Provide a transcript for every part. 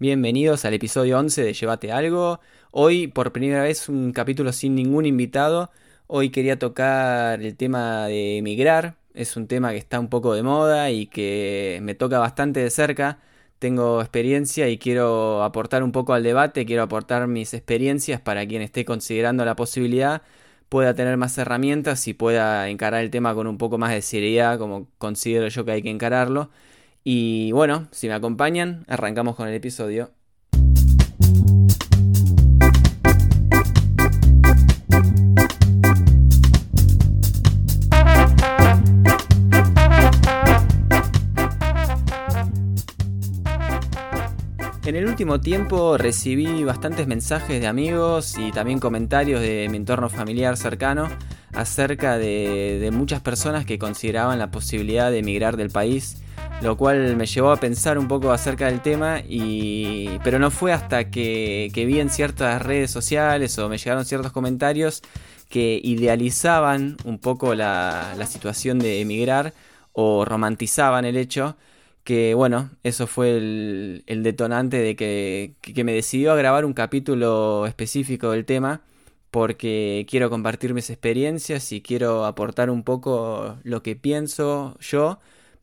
Bienvenidos al episodio 11 de Llévate algo. Hoy por primera vez un capítulo sin ningún invitado. Hoy quería tocar el tema de emigrar. Es un tema que está un poco de moda y que me toca bastante de cerca. Tengo experiencia y quiero aportar un poco al debate, quiero aportar mis experiencias para quien esté considerando la posibilidad pueda tener más herramientas y pueda encarar el tema con un poco más de seriedad como considero yo que hay que encararlo. Y bueno, si me acompañan, arrancamos con el episodio. En el último tiempo recibí bastantes mensajes de amigos y también comentarios de mi entorno familiar cercano acerca de, muchas personas que consideraban la posibilidad de emigrar del país lo cual me llevó a pensar un poco acerca del tema, y, pero no fue hasta que, vi en ciertas redes sociales o me llegaron ciertos comentarios que idealizaban un poco la, situación de emigrar o romantizaban el hecho que bueno, eso fue el, detonante de que, que, me decidió a grabar un capítulo específico del tema porque quiero compartir mis experiencias y quiero aportar un poco lo que pienso yo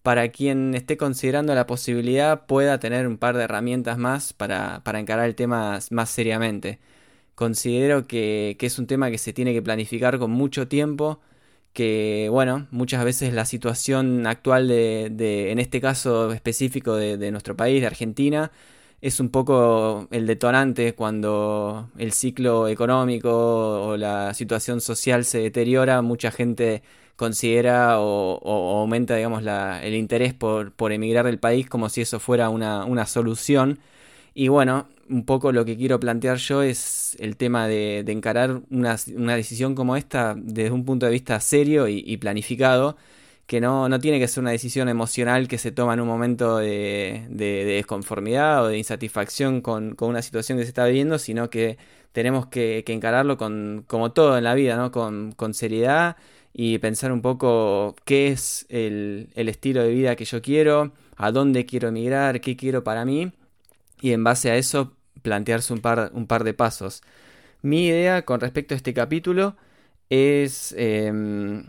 para quien esté considerando la posibilidad pueda tener un par de herramientas más para, encarar el tema más seriamente. Considero que, es un tema que se tiene que planificar con mucho tiempo, que bueno, muchas veces la situación actual de, en este caso específico de, de nuestro país, de Argentina, es un poco el detonante cuando el ciclo económico o la situación social se deteriora, mucha gente considera o, aumenta, digamos, el interés por, emigrar del país como si eso fuera una, solución. Y bueno, un poco lo que quiero plantear yo es el tema de, encarar una, decisión como esta desde un punto de vista serio y, planificado, que no, tiene que ser una decisión emocional que se toma en un momento de, desconformidad o de insatisfacción con, una situación que se está viviendo, sino que tenemos que, encararlo con, como todo en la vida, ¿no? con seriedad y pensar un poco qué es el, estilo de vida que yo quiero, a dónde quiero emigrar, qué quiero para mí y en base a eso plantearse un par, un par de pasos. Mi idea con respecto a este capítulo es em,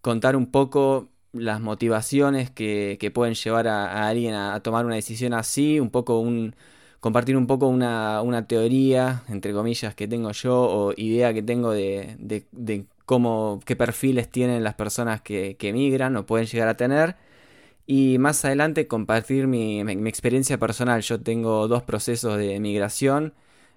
contar un poco las motivaciones que, pueden llevar a, alguien a, tomar una decisión así, un poco un, compartir un poco una, teoría, entre comillas, que tengo yo o idea que tengo de cómo, qué perfiles tienen las personas que, que emigran o pueden llegar a tener. Y más adelante compartir mi, experiencia personal. Yo tengo dos procesos de migración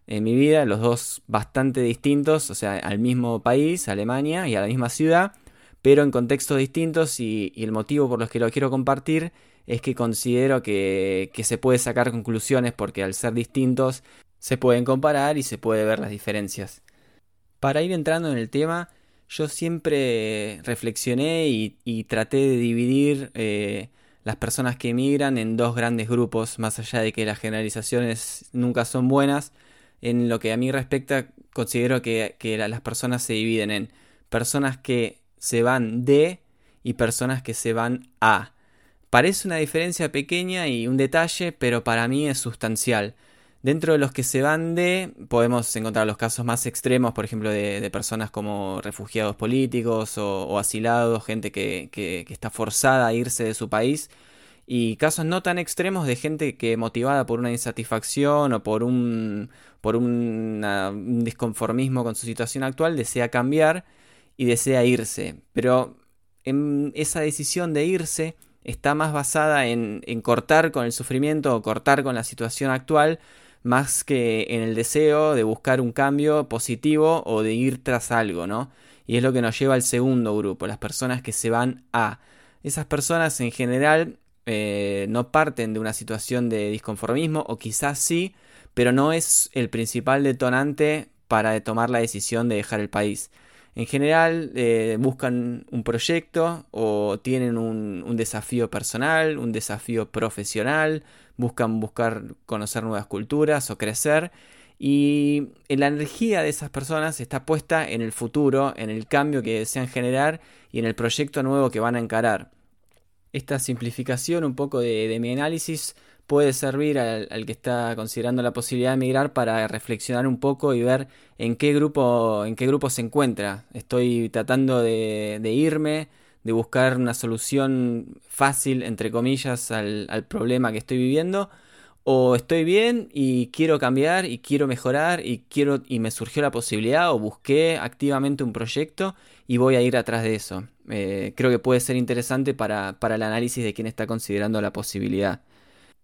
en mi vida, los dos bastante distintos, o sea, al mismo país, Alemania, y a la misma ciudad, pero en contextos distintos y, el motivo por los que lo quiero compartir es que considero que, que se puede sacar conclusiones porque al ser distintos se pueden comparar y se puede ver las diferencias. Para ir entrando en el tema, yo siempre reflexioné y, traté de dividir eh, las personas que emigran en dos grandes grupos, más allá de que las generalizaciones nunca son buenas. En lo que a mí respecta, considero que, que las personas se dividen en personas que se van de y personas que se van a. Parece una diferencia pequeña y un detalle, pero para mí es sustancial. Dentro de los que se van de, podemos encontrar los casos más extremos, por ejemplo, de, personas como refugiados políticos o, asilados, gente que, está forzada a irse de su país, y casos no tan extremos de gente que motivada por una insatisfacción o por un, por un disconformismo con su situación actual desea cambiar y desea irse. Pero en esa decisión de irse está más basada en, en cortar con el sufrimiento o cortar con la situación actual más que en el deseo de buscar un cambio positivo o de ir tras algo, ¿no? Y es lo que nos lleva al segundo grupo, las personas que se van a. Esas personas en general eh, no parten de una situación de disconformismo, o quizás sí, pero no es el principal detonante para tomar la decisión de dejar el país. En general eh, buscan un proyecto o tienen un, desafío personal, un desafío profesional, buscan buscar conocer nuevas culturas o crecer. Y la energía de esas personas está puesta en el futuro, en el cambio que desean generar y en el proyecto nuevo que van a encarar. Esta simplificación un poco de, mi análisis puede servir al, que está considerando la posibilidad de emigrar para reflexionar un poco y ver en qué grupo, en qué grupo se encuentra. Estoy tratando de, irme, de buscar una solución fácil, entre comillas, al, problema que estoy viviendo o estoy bien y quiero cambiar y quiero mejorar y quiero y me surgió la posibilidad o busqué activamente un proyecto y voy a ir atrás de eso. Eh, creo que puede ser interesante para, el análisis de quien está considerando la posibilidad.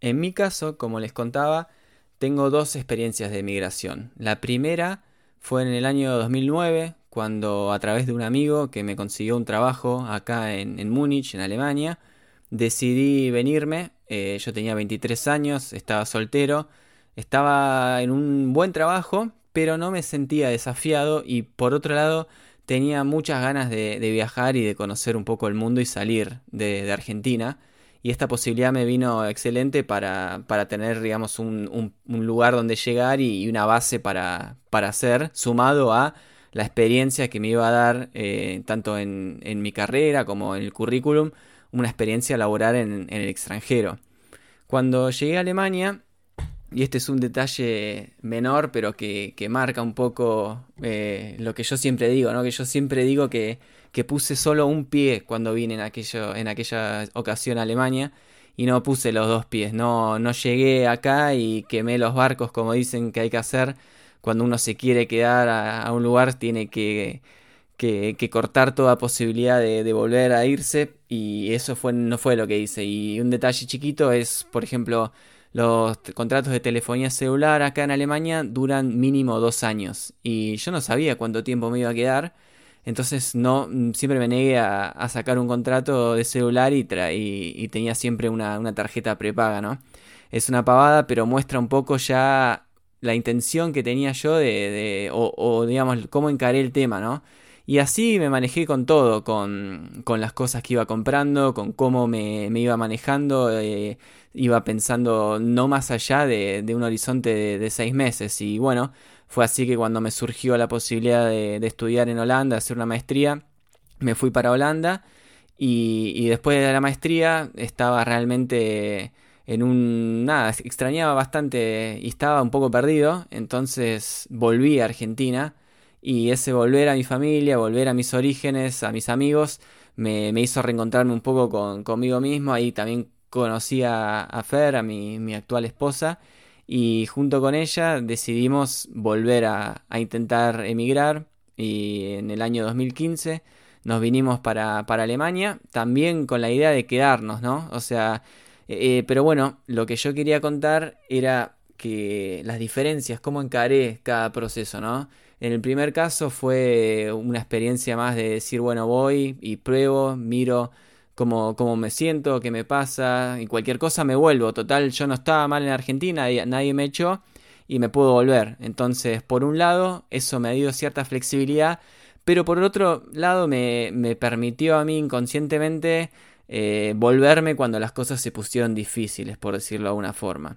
En mi caso, como les contaba, tengo dos experiencias de migración. La primera fue en el año 2009, cuando a través de un amigo que me consiguió un trabajo acá en, en Múnich, en Alemania, decidí venirme eh, yo tenía 23 años, estaba soltero, estaba en un buen trabajo, pero no me sentía desafiado y por otro lado tenía muchas ganas de, viajar y de conocer un poco el mundo y salir de, Argentina. Y esta posibilidad me vino excelente para, tener, digamos, un, lugar donde llegar y, una base para, hacer, sumado a la experiencia que me iba a dar eh, tanto en, mi carrera como en el currículum, una experiencia laboral en, el extranjero. Cuando llegué a Alemania, y este es un detalle menor, pero que, marca un poco eh, lo que yo siempre digo, ¿no? Que yo siempre digo que, puse solo un pie cuando vine en, en aquella ocasión a Alemania y no puse los dos pies. No, no llegué acá y quemé los barcos como dicen que hay que hacer. Cuando uno se quiere quedar a un lugar tiene que que, cortar toda posibilidad de, volver a irse y eso fue, no fue lo que hice. Y un detalle chiquito es, por ejemplo, los contratos de telefonía celular acá en Alemania duran mínimo dos años y yo no sabía cuánto tiempo me iba a quedar. Entonces no siempre me negué a, sacar un contrato de celular y, y, tenía siempre una, tarjeta prepaga, ¿no? Es una pavada, pero muestra un poco ya la intención que tenía yo de, o, o digamos cómo encaré el tema, ¿no? Y así me manejé con todo, con, las cosas que iba comprando, con cómo me, iba manejando, eh, iba pensando no más allá de, un horizonte de, seis meses. Y bueno, fue así que cuando me surgió la posibilidad de, estudiar en Holanda, hacer una maestría, me fui para Holanda. Y, y después de la maestría estaba realmente en un... nada, extrañaba bastante y estaba un poco perdido, entonces volví a Argentina y ese volver a mi familia, volver a mis orígenes, a mis amigos, me, hizo reencontrarme un poco con, conmigo mismo. Ahí también conocí a, Fer, a mi, actual esposa, y junto con ella decidimos volver a, intentar emigrar. Y en el año 2015 nos vinimos para, Alemania, también con la idea de quedarnos, ¿no? O sea, eh, eh, pero bueno, lo que yo quería contar era que las diferencias, cómo encaré cada proceso, ¿no? En el primer caso fue una experiencia más de decir, bueno, voy y pruebo, miro cómo, cómo me siento, qué me pasa, y cualquier cosa me vuelvo. Total, yo no estaba mal en Argentina, nadie me echó y me puedo volver. Entonces, por un lado, eso me dio cierta flexibilidad, pero por otro lado me, permitió a mí inconscientemente eh, volverme cuando las cosas se pusieron difíciles, por decirlo de alguna forma.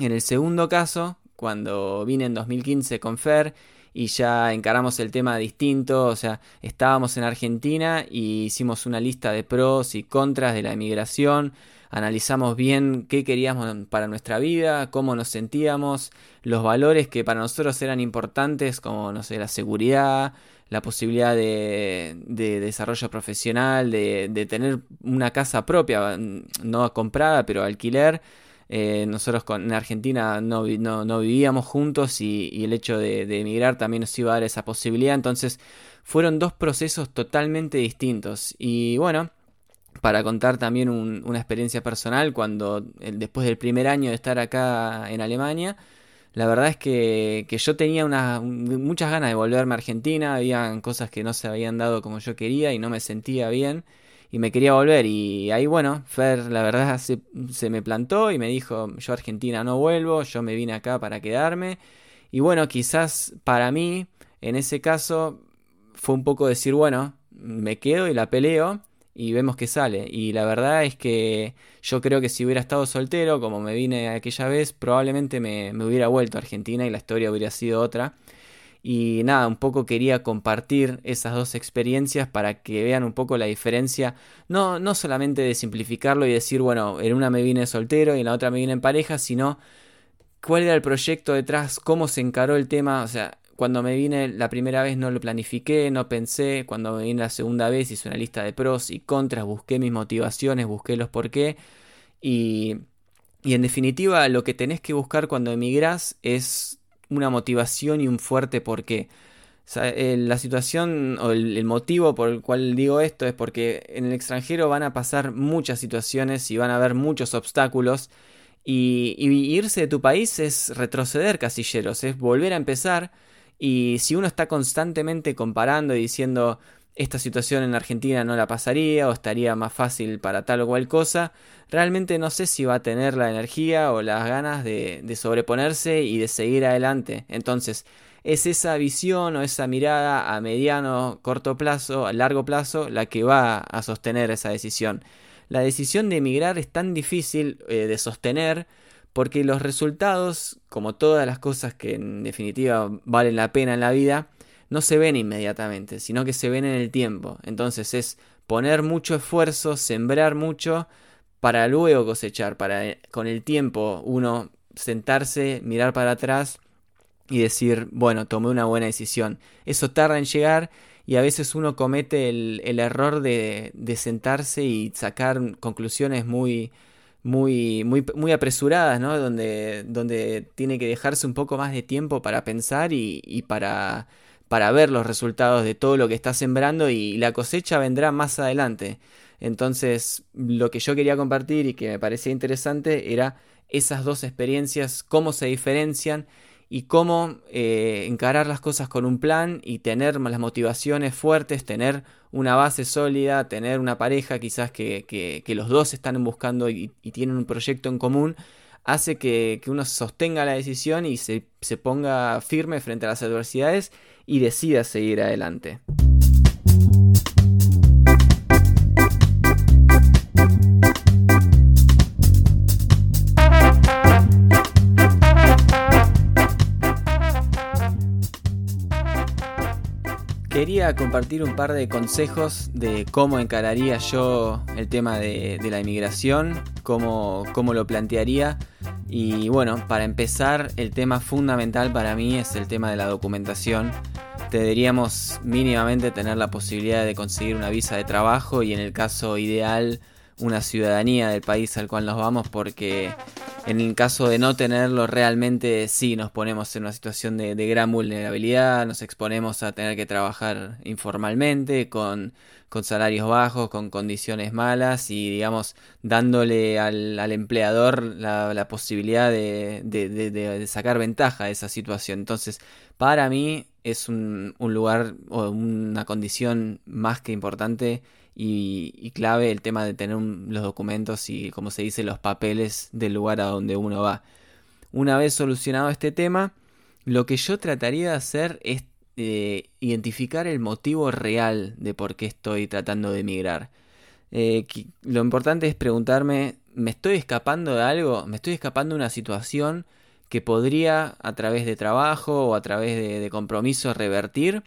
En el segundo caso, cuando vine en 2015 con Fer y ya encaramos el tema distinto, o sea, estábamos en Argentina y hicimos una lista de pros y contras de la emigración, analizamos bien qué queríamos para nuestra vida, cómo nos sentíamos, los valores que para nosotros eran importantes, como, no sé, la seguridad, la posibilidad de, desarrollo profesional, de, de, tener una casa propia, no comprada, pero alquiler, eh, nosotros en Argentina no, no, vivíamos juntos y, el hecho de, emigrar también nos iba a dar esa posibilidad. Entonces fueron dos procesos totalmente distintos. Y bueno, para contar también una experiencia personal, cuando después del primer año de estar acá en Alemania, la verdad es que, yo tenía muchas ganas de volverme a Argentina, habían cosas que no se habían dado como yo quería y no me sentía bien y me quería volver. Y ahí, bueno, Fer, la verdad, se, me plantó y me dijo, yo Argentina no vuelvo, yo me vine acá para quedarme. Y bueno, quizás para mí, en ese caso, fue un poco decir, bueno, me quedo y la peleo y vemos qué sale. Y la verdad es que yo creo que si hubiera estado soltero, como me vine aquella vez, probablemente me, me hubiera vuelto a Argentina y la historia hubiera sido otra. Y nada, un poco quería compartir esas dos experiencias para que vean un poco la diferencia, no, no solamente de simplificarlo y decir, bueno, en una me vine soltero y en la otra me vine en pareja, sino cuál era el proyecto detrás, cómo se encaró el tema, o sea, cuando me vine la primera vez no lo planifiqué, no pensé, cuando me vine la segunda vez hice una lista de pros y contras, busqué mis motivaciones, busqué los por qué. Y, y en definitiva lo que tenés que buscar cuando emigrás es una motivación y un fuerte porqué. Eh, la situación o el, motivo por el cual digo esto es porque en el extranjero van a pasar muchas situaciones y van a haber muchos obstáculos y, y irse de tu país es retroceder casilleros, es volver a empezar y si uno está constantemente comparando y diciendo esta situación en Argentina no la pasaría o estaría más fácil para tal o cual cosa, realmente no sé si va a tener la energía o las ganas de, sobreponerse y de seguir adelante. Entonces, es esa visión o esa mirada a mediano, corto plazo, a largo plazo, la que va a sostener esa decisión. La decisión de emigrar es tan difícil eh, de sostener porque los resultados, como todas las cosas que en definitiva valen la pena en la vida, no se ven inmediatamente, sino que se ven en el tiempo. Entonces es poner mucho esfuerzo, sembrar mucho, para luego cosechar, para eh, con el tiempo uno sentarse, mirar para atrás y decir, bueno, tomé una buena decisión. Eso tarda en llegar y a veces uno comete el, error de, de, sentarse y sacar conclusiones muy, muy, muy, muy apresuradas, ¿no? Donde, donde tiene que dejarse un poco más de tiempo para pensar y, y para, para ver los resultados de todo lo que está sembrando y la cosecha vendrá más adelante. Entonces, lo que yo quería compartir y que me parecía interesante era esas dos experiencias, cómo se diferencian y cómo eh, encarar las cosas con un plan y tener las motivaciones fuertes, tener una base sólida, tener una pareja quizás que, que, los dos están buscando y, tienen un proyecto en común, hace que, que uno sostenga la decisión y se, se ponga firme frente a las adversidades y decida seguir adelante. Quería compartir un par de consejos de cómo encararía yo el tema de, la inmigración, cómo, cómo, lo plantearía. Y bueno, para empezar, el tema fundamental para mí es el tema de la documentación. Deberíamos mínimamente tener la posibilidad de conseguir una visa de trabajo y en el caso ideal una ciudadanía del país al cual nos vamos porque en el caso de no tenerlo realmente sí nos ponemos en una situación de, gran vulnerabilidad, nos exponemos a tener que trabajar informalmente, con, salarios bajos, con condiciones malas y digamos dándole al, empleador la, posibilidad de, sacar ventaja de esa situación. Entonces, para mí es un, un lugar o una condición más que importante y, clave el tema de tener los documentos y, como se dice, los papeles del lugar a donde uno va. Una vez solucionado este tema, lo que yo trataría de hacer es eh, identificar el motivo real de por qué estoy tratando de emigrar. Eh, lo importante es preguntarme, ¿me estoy escapando de algo? ¿Me estoy escapando de una situación que podría a través de trabajo o a través de, de compromiso revertir?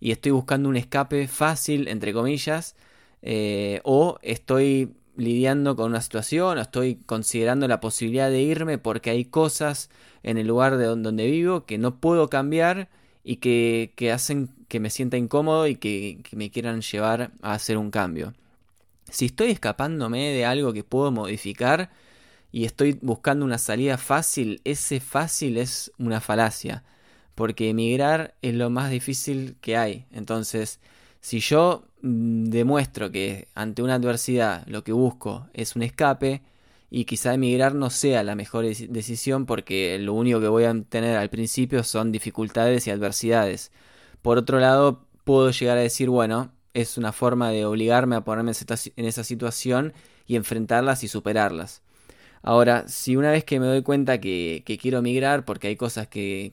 Y estoy buscando un escape fácil, entre comillas, eh, o estoy lidiando con una situación o estoy considerando la posibilidad de irme porque hay cosas en el lugar de donde vivo que no puedo cambiar y que, hacen que me sienta incómodo y que, que, me quieran llevar a hacer un cambio. Si estoy escapándome de algo que puedo modificar y estoy buscando una salida fácil, ese fácil es una falacia, porque emigrar es lo más difícil que hay. Entonces, si yo demuestro que ante una adversidad lo que busco es un escape y quizá emigrar no sea la mejor decisión porque lo único que voy a tener al principio son dificultades y adversidades. Por otro lado, puedo llegar a decir, bueno, es una forma de obligarme a ponerme en esa situación y enfrentarlas y superarlas. Ahora, si una vez que me doy cuenta que, quiero emigrar porque hay cosas que,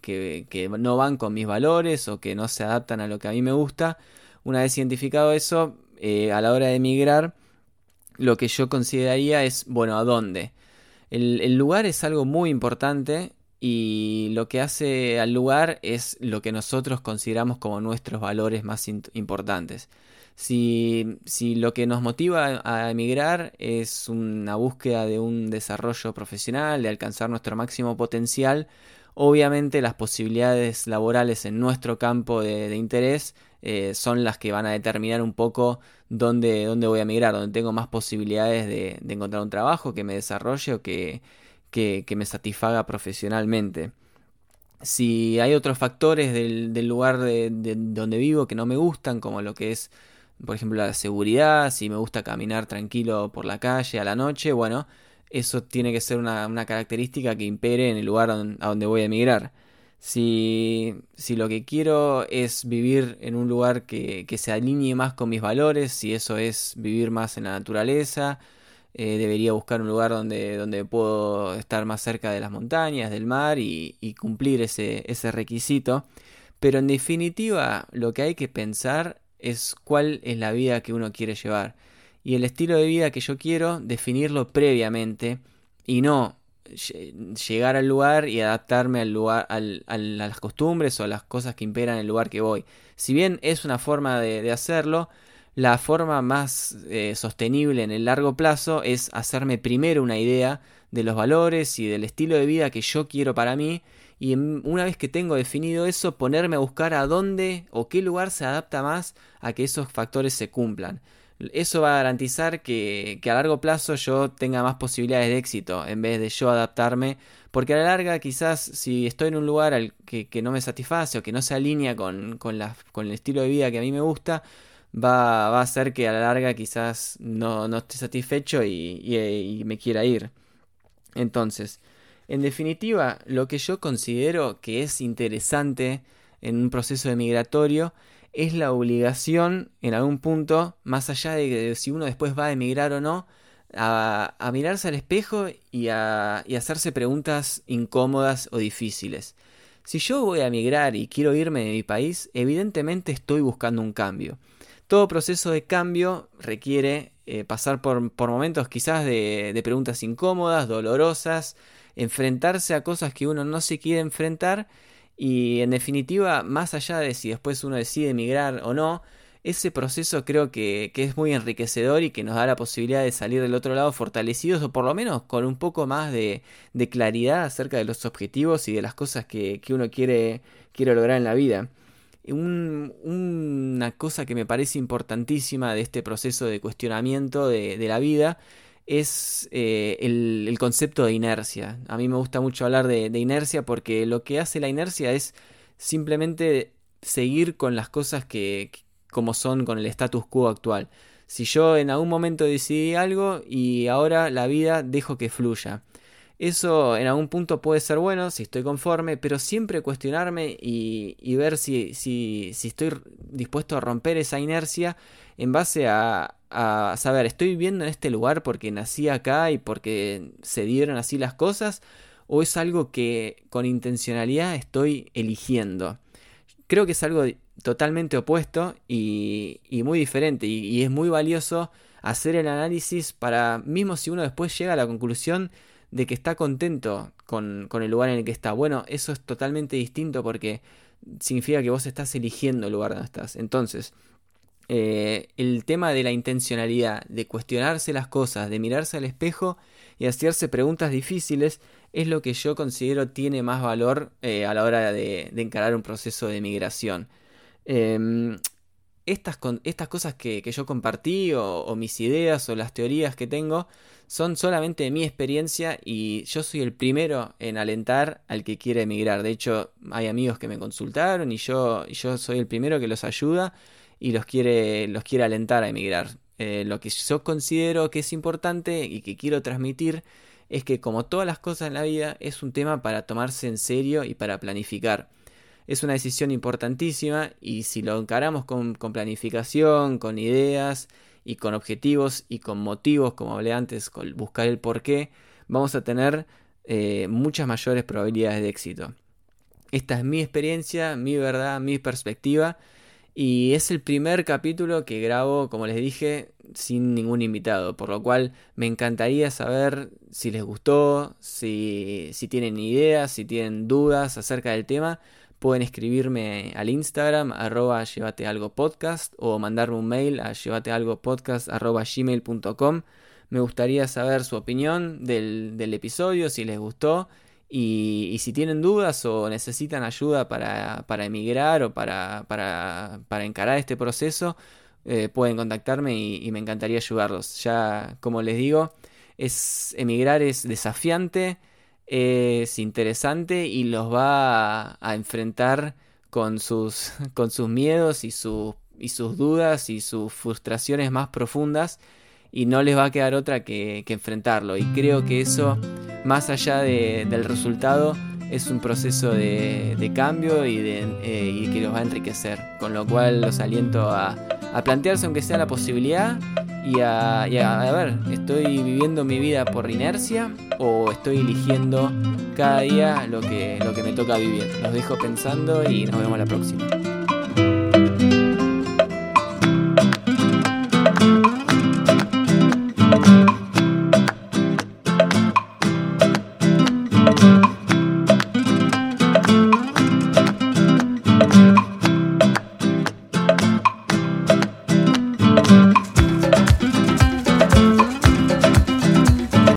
no van con mis valores o que no se adaptan a lo que a mí me gusta, una vez identificado eso, eh, a la hora de emigrar, lo que yo consideraría es, bueno, ¿a dónde? El, lugar es algo muy importante y lo que hace al lugar es lo que nosotros consideramos como nuestros valores más importantes. Si, si, lo que nos motiva a emigrar es una búsqueda de un desarrollo profesional, de alcanzar nuestro máximo potencial, obviamente las posibilidades laborales en nuestro campo de, interés eh, son las que van a determinar un poco dónde, dónde voy a emigrar, dónde tengo más posibilidades de, encontrar un trabajo que me desarrolle o que, que, me satisfaga profesionalmente. Si hay otros factores del, lugar de, donde vivo que no me gustan, como lo que es, por ejemplo, la seguridad, si me gusta caminar tranquilo por la calle a la noche, bueno, eso tiene que ser una, característica que impere en el lugar a donde voy a emigrar. Si, si, lo que quiero es vivir en un lugar que, que, se alinee más con mis valores, si eso es vivir más en la naturaleza, eh, debería buscar un lugar donde, donde puedo estar más cerca de las montañas, del mar y, cumplir ese, ese requisito. Pero en definitiva, lo que hay que pensar es cuál es la vida que uno quiere llevar. Y el estilo de vida que yo quiero, definirlo previamente y no llegar al lugar y adaptarme al lugar, a las costumbres o a las cosas que imperan en el lugar que voy. Si bien es una forma de hacerlo, la forma más eh, sostenible en el largo plazo es hacerme primero una idea de los valores y del estilo de vida que yo quiero para mí y una vez que tengo definido eso ponerme a buscar a dónde o qué lugar se adapta más a que esos factores se cumplan. Eso va a garantizar que, a largo plazo yo tenga más posibilidades de éxito en vez de yo adaptarme, porque a la larga quizás si estoy en un lugar al que, no me satisface o que no se alinea con, con el estilo de vida que a mí me gusta, va, va a hacer que a la larga quizás no, no esté satisfecho y, me quiera ir. Entonces, en definitiva, lo que yo considero que es interesante en un proceso de migratorio es la obligación, en algún punto, más allá de, si uno después va a emigrar o no, a, mirarse al espejo y a, hacerse preguntas incómodas o difíciles. Si yo voy a emigrar y quiero irme de mi país, evidentemente estoy buscando un cambio. Todo proceso de cambio requiere eh, pasar por, momentos quizás de, preguntas incómodas, dolorosas, enfrentarse a cosas que uno no se quiere enfrentar y en definitiva, más allá de si después uno decide emigrar o no, ese proceso creo que, es muy enriquecedor y que nos da la posibilidad de salir del otro lado fortalecidos o por lo menos con un poco más de, claridad acerca de los objetivos y de las cosas que, uno quiere, quiere lograr en la vida. Una cosa que me parece importantísima de este proceso de cuestionamiento de, la vida es eh, el, concepto de inercia. A mí me gusta mucho hablar de, inercia porque lo que hace la inercia es simplemente seguir con las cosas que como son con el status quo actual. Si yo en algún momento decidí algo y ahora la vida dejo que fluya. Eso en algún punto puede ser bueno si estoy conforme, pero siempre cuestionarme y, ver si, si, si, estoy dispuesto a romper esa inercia en base a, a, saber, ¿estoy viviendo en este lugar porque nací acá y porque se dieron así las cosas? ¿O es algo que con intencionalidad estoy eligiendo? Creo que es algo totalmente opuesto y, y muy diferente y, y es muy valioso hacer el análisis para, mismo si uno después llega a la conclusión de que está contento con, el lugar en el que está. Bueno, eso es totalmente distinto porque significa que vos estás eligiendo el lugar donde estás. Entonces, eh, el tema de la intencionalidad, de cuestionarse las cosas, de mirarse al espejo y hacerse preguntas difíciles, es lo que yo considero tiene más valor eh, a la hora de, encarar un proceso de migración. Em, estas, cosas que, yo compartí o, mis ideas o las teorías que tengo son solamente mi experiencia y yo soy el primero en alentar al que quiere emigrar. De hecho, hay amigos que me consultaron y yo soy el primero que los ayuda y los quiere, los quiere alentar a emigrar. Eh, lo que yo considero que es importante y que quiero transmitir es que como todas las cosas en la vida es un tema para tomarse en serio y para planificar. Es una decisión importantísima y si lo encaramos con, con planificación, con ideas, y con objetivos y con motivos, como hablé antes, con buscar el por qué, vamos a tener eh, muchas mayores probabilidades de éxito. Esta es mi experiencia, mi verdad, mi perspectiva Y es el primer capítulo que grabo, como les dije, sin ningún invitado, por lo cual me encantaría saber si les gustó, si, si tienen ideas, si tienen dudas acerca del tema. Pueden escribirme al Instagram, arroba algo podcast, o mandarme un mail a llevatealgopodcast arroba gmail.com. Me gustaría saber su opinión del, del episodio, si les gustó y, si tienen dudas o necesitan ayuda para, emigrar o para, para, encarar este proceso, eh, pueden contactarme y, me encantaría ayudarlos. Ya, como les digo, es emigrar es desafiante, es interesante y los va a, enfrentar con sus, con sus miedos y, y sus dudas y sus frustraciones más profundas y no les va a quedar otra que, enfrentarlo. Y creo que eso, más allá del resultado, es un proceso de, cambio y, de, eh, que los va a enriquecer. Con lo cual los aliento a, plantearse aunque sea la posibilidad y a, a, ver, ¿estoy viviendo mi vida por inercia o estoy eligiendo cada día lo que, lo que me toca vivir? Los dejo pensando y nos vemos la próxima.